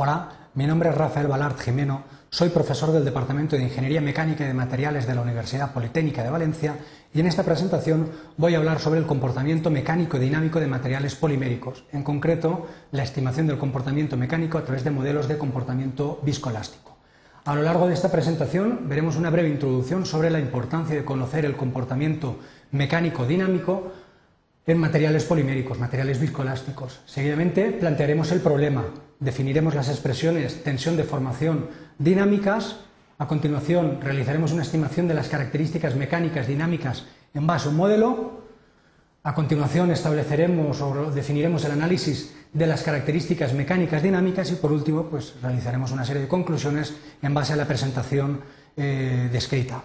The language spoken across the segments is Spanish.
Hola, mi nombre es Rafael Balart Jimeno, soy profesor del Departamento de Ingeniería Mecánica y de Materiales de la Universidad Politécnica de Valencia y en esta presentación voy a hablar sobre el comportamiento mecánico dinámico de materiales poliméricos, en concreto la estimación del comportamiento mecánico a través de modelos de comportamiento viscoelástico. A lo largo de esta presentación veremos una breve introducción sobre la importancia de conocer el comportamiento mecánico dinámico en materiales poliméricos, materiales viscoelásticos. Seguidamente plantearemos el problema, definiremos las expresiones tensión, deformación, dinámicas. A continuación realizaremos una estimación de las características mecánicas dinámicas en base a un modelo. A continuación estableceremos o definiremos el análisis de las características mecánicas dinámicas y por último pues, realizaremos una serie de conclusiones en base a la presentación eh, descrita.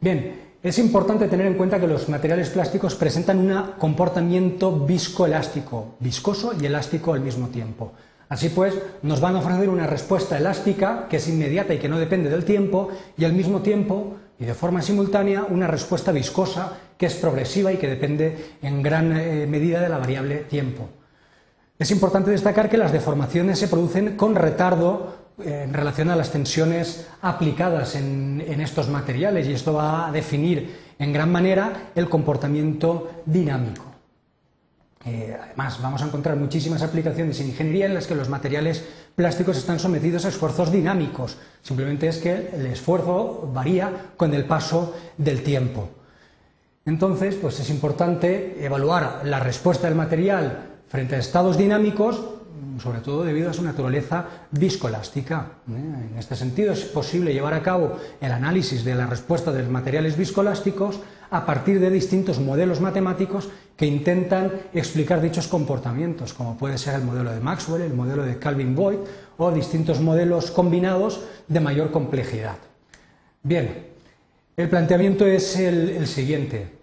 Bien, es importante tener en cuenta que los materiales plásticos presentan un comportamiento viscoelástico, viscoso y elástico al mismo tiempo. Así pues, nos van a ofrecer una respuesta elástica que es inmediata y que no depende del tiempo, y al mismo tiempo, y de forma simultánea, una respuesta viscosa que es progresiva y que depende en gran eh, medida de la variable tiempo. Es importante destacar que las deformaciones se producen con retardo en relación a las tensiones aplicadas en, estos materiales y esto va a definir en gran manera el comportamiento dinámico. Además, vamos a encontrar muchísimas aplicaciones en ingeniería en las que los materiales plásticos están sometidos a esfuerzos dinámicos. Simplemente es que el esfuerzo varía con el paso del tiempo. Entonces, pues es importante evaluar la respuesta del material frente a estados dinámicos sobre todo debido a su naturaleza viscoelástica. ¿eh? En este sentido, es posible llevar a cabo el análisis de la respuesta de los materiales viscoelásticos a partir de distintos modelos matemáticos que intentan explicar dichos comportamientos, como puede ser el modelo de Maxwell, el modelo de Calvin Boyd o distintos modelos combinados de mayor complejidad. Bien, el planteamiento es el siguiente.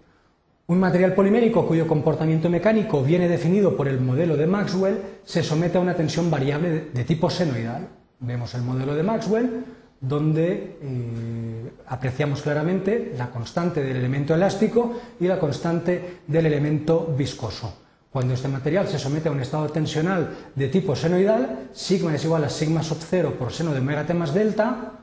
Un material polimérico cuyo comportamiento mecánico viene definido por el modelo de Maxwell se somete a una tensión variable de tipo senoidal. Vemos el modelo de Maxwell donde eh, apreciamos claramente la constante del elemento elástico y la constante del elemento viscoso. Cuando este material se somete a un estado tensional de tipo senoidal, sigma es igual a sigma sub 0 por seno de omega t más delta,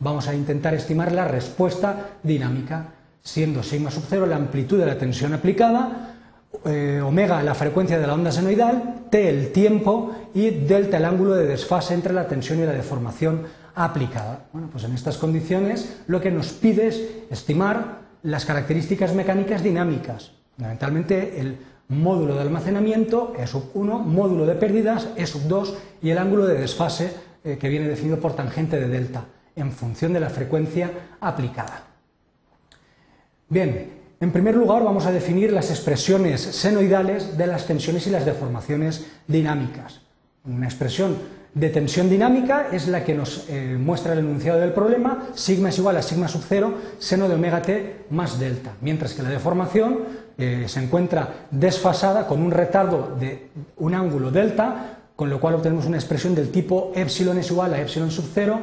vamos a intentar estimar la respuesta dinámica siendo sigma sub 0 la amplitud de la tensión aplicada, eh, omega la frecuencia de la onda senoidal, t el tiempo y delta el ángulo de desfase entre la tensión y la deformación aplicada. Bueno, pues en estas condiciones lo que nos pide es estimar las características mecánicas dinámicas, fundamentalmente el módulo de almacenamiento, E sub 1, módulo de pérdidas, E sub 2 y el ángulo de desfase eh, que viene definido por tangente de delta, en función de la frecuencia aplicada. Bien, en primer lugar vamos a definir las expresiones senoidales de las tensiones y las deformaciones dinámicas. Una expresión de tensión dinámica es la que nos eh, muestra el enunciado del problema, sigma es igual a sigma sub 0, seno de omega t más delta, mientras que la deformación eh, se encuentra desfasada con un retardo de un ángulo delta, con lo cual obtenemos una expresión del tipo epsilon es igual a epsilon sub 0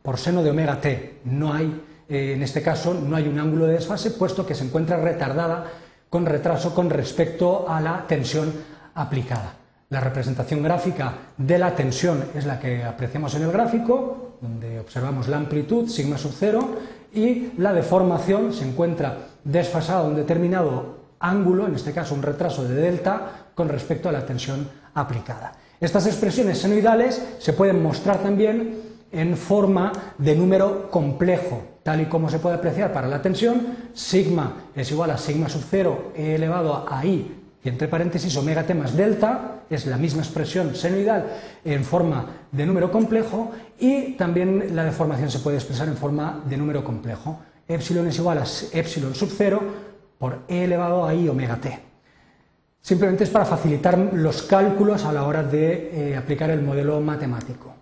por seno de omega t. No hay eh, en este caso no hay un ángulo de desfase, puesto que se encuentra retardada con retraso con respecto a la tensión aplicada. La representación gráfica de la tensión es la que apreciamos en el gráfico, donde observamos la amplitud, sigma sub 0, y la deformación se encuentra desfasada a un determinado ángulo, en este caso un retraso de delta, con respecto a la tensión aplicada. Estas expresiones senoidales se pueden mostrar también en forma de número complejo, tal y como se puede apreciar para la tensión, sigma es igual a sigma sub 0 elevado a i y entre paréntesis omega t más delta, es la misma expresión senoidal en forma de número complejo y también la deformación se puede expresar en forma de número complejo. Epsilon es igual a epsilon sub 0 por e elevado a i omega t. Simplemente es para facilitar los cálculos a la hora de eh, aplicar el modelo matemático.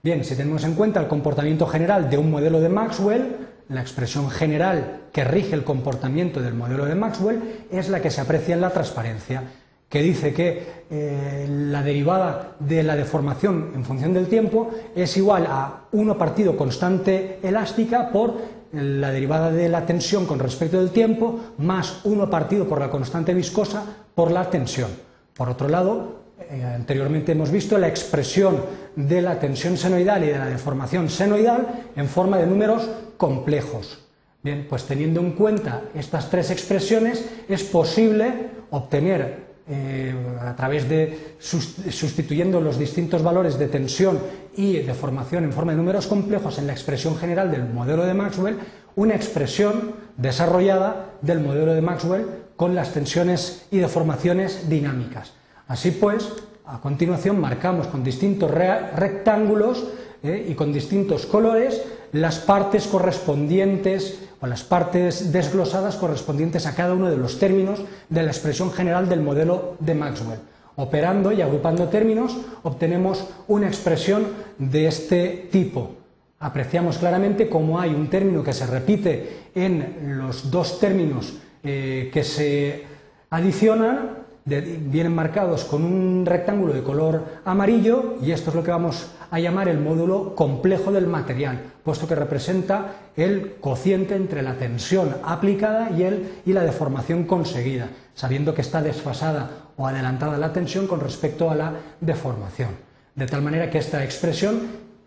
Bien, si tenemos en cuenta el comportamiento general de un modelo de Maxwell, la expresión general que rige el comportamiento del modelo de Maxwell es la que se aprecia en la transparencia, que dice que eh, la derivada de la deformación en función del tiempo es igual a 1 partido constante elástica por la derivada de la tensión con respecto del tiempo más 1 partido por la constante viscosa por la tensión. Por otro lado, eh, anteriormente hemos visto la expresión de la tensión senoidal y de la deformación senoidal en forma de números complejos. Bien, pues teniendo en cuenta estas tres expresiones es posible obtener eh, a través de sustituyendo los distintos valores de tensión y de formación en forma de números complejos en la expresión general del modelo de Maxwell, una expresión desarrollada del modelo de Maxwell con las tensiones y deformaciones dinámicas. Así pues, a continuación marcamos con distintos rectángulos eh, y con distintos colores las partes correspondientes o las partes desglosadas correspondientes a cada uno de los términos de la expresión general del modelo de Maxwell. Operando y agrupando términos obtenemos una expresión de este tipo. Apreciamos claramente cómo hay un término que se repite en los dos términos eh, que se adicionan vienen marcados con un rectángulo de color amarillo y esto es lo que vamos a llamar el módulo complejo del material, puesto que representa el cociente entre la tensión aplicada y, el, y la deformación conseguida, sabiendo que está desfasada o adelantada la tensión con respecto a la deformación. De tal manera que esta expresión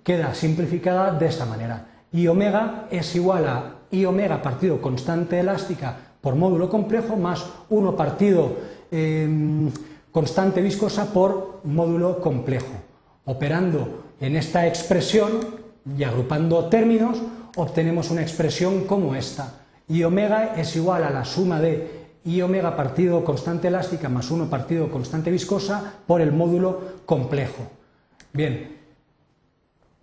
queda simplificada de esta manera. I omega es igual a I omega partido constante elástica por módulo complejo más 1 partido Em, constante viscosa por módulo complejo. Operando en esta expresión y agrupando términos, obtenemos una expresión como esta. I omega es igual a la suma de I omega partido constante elástica más 1 partido constante viscosa por el módulo complejo. Bien,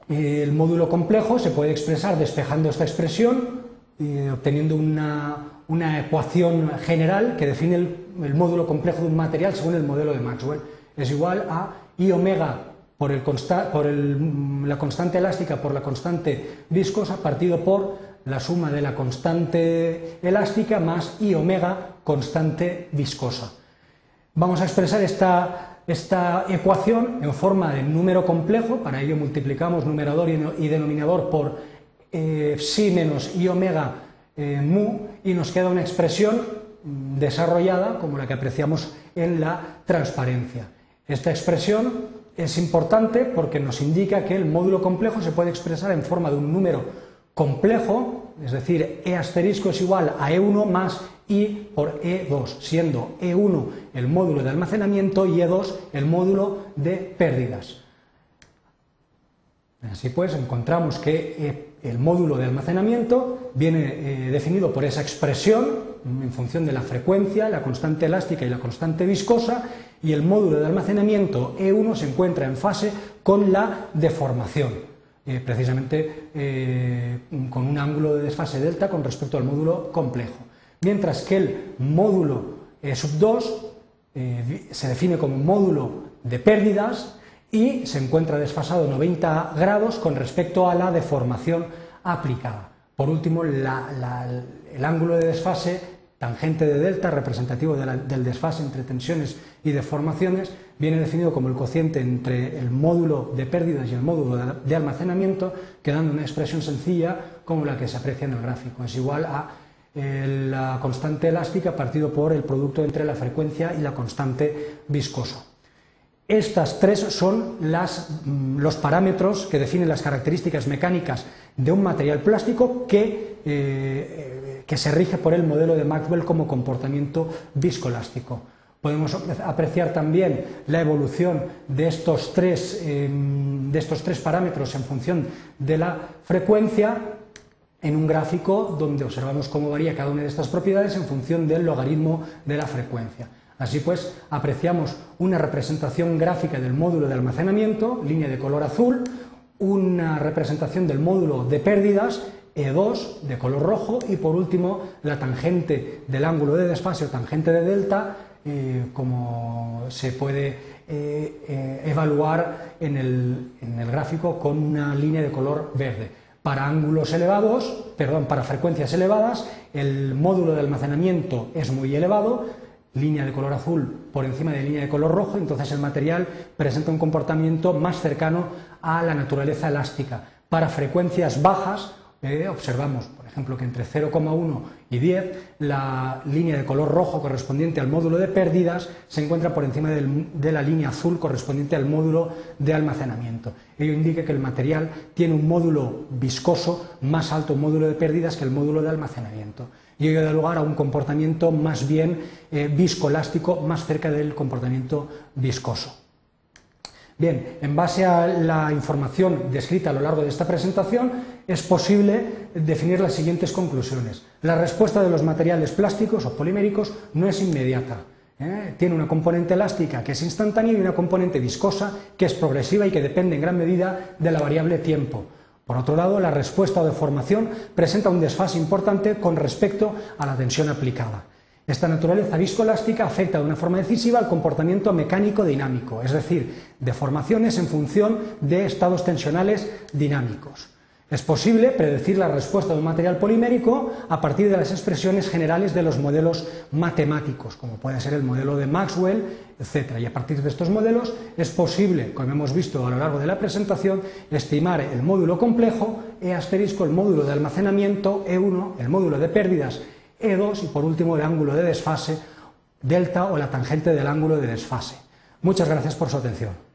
el módulo complejo se puede expresar despejando esta expresión, eh, obteniendo una, una ecuación general que define el, módulo complejo de un material según el modelo de Maxwell. Es igual a I omega por, la constante elástica por la constante viscosa partido por la suma de la constante elástica más I omega constante viscosa. Vamos a expresar esta, ecuación en forma de número complejo, para ello multiplicamos numerador y, denominador por eh, psi menos I omega eh, mu y nos queda una expresión desarrollada como la que apreciamos en la transparencia. Esta expresión es importante porque nos indica que el módulo complejo se puede expresar en forma de un número complejo, es decir, E asterisco es igual a E1 más I por E2, siendo E1 el módulo de almacenamiento y E2 el módulo de pérdidas. Así pues, encontramos que e el módulo de almacenamiento viene eh, definido por esa expresión en función de la frecuencia, la constante elástica y la constante viscosa, y el módulo de almacenamiento E1 se encuentra en fase con la deformación, eh, precisamente eh, con un ángulo de desfase delta con respecto al módulo complejo. Mientras que el módulo sub 2 se define como módulo de pérdidas y se encuentra desfasado 90 grados con respecto a la deformación aplicada. Por último, el ángulo de desfase tangente de delta, representativo del desfase entre tensiones y deformaciones, viene definido como el cociente entre el módulo de pérdidas y el módulo de almacenamiento, quedando una expresión sencilla como la que se aprecia en el gráfico. Es igual a eh, la constante elástica partido por el producto entre la frecuencia y la constante viscosa. Estas tres son mm, los parámetros que definen las características mecánicas de un material plástico que, eh, que se rige por el modelo de Maxwell como comportamiento viscoelástico. Podemos apreciar también la evolución em, de estos tres parámetros en función de la frecuencia en un gráfico donde observamos cómo varía cada una de estas propiedades en función del logaritmo de la frecuencia. Así pues, apreciamos una representación gráfica del módulo de almacenamiento, línea de color azul, una representación del módulo de pérdidas, E2 de color rojo y por último la tangente del ángulo de desfase o tangente de delta, eh, como se puede eh, eh, evaluar en el, en el gráfico con una línea de color verde. Para ángulos elevados, perdón, para frecuencias elevadas, el módulo de almacenamiento es muy elevado, línea de color azul por encima de línea de color rojo, entonces el material presenta un comportamiento más cercano a la naturaleza elástica. Para frecuencias bajas eh, observamos, por ejemplo, que entre 0,1 y 10 la línea de color rojo correspondiente al módulo de pérdidas se encuentra por encima de la línea azul correspondiente al módulo de almacenamiento. Ello indica que el material tiene un módulo viscoso más alto, un módulo de pérdidas, que el módulo de almacenamiento. Y ello da lugar a un comportamiento más bien eh, viscoelástico, más cerca del comportamiento viscoso. Bien, en base a la información descrita a lo largo de esta presentación, es posible definir las siguientes conclusiones. La respuesta de los materiales plásticos o poliméricos no es inmediata. ¿eh? Tiene una componente elástica que es instantánea y una componente viscosa que es progresiva y que depende en gran medida de la variable tiempo. Por otro lado, la respuesta o deformación presenta un desfase importante con respecto a la tensión aplicada. Esta naturaleza viscoelástica afecta de una forma decisiva al comportamiento mecánico dinámico, es decir, deformaciones en función de estados tensionales dinámicos. Es posible predecir la respuesta de un material polimérico a partir de las expresiones generales de los modelos matemáticos, como puede ser el modelo de Maxwell, etc. Y a partir de estos modelos es posible, como hemos visto a lo largo de la presentación, estimar el módulo complejo E asterisco, el módulo de almacenamiento E1, el módulo de pérdidas e2 y por último el ángulo de desfase delta o la tangente del ángulo de desfase. Muchas gracias por su atención.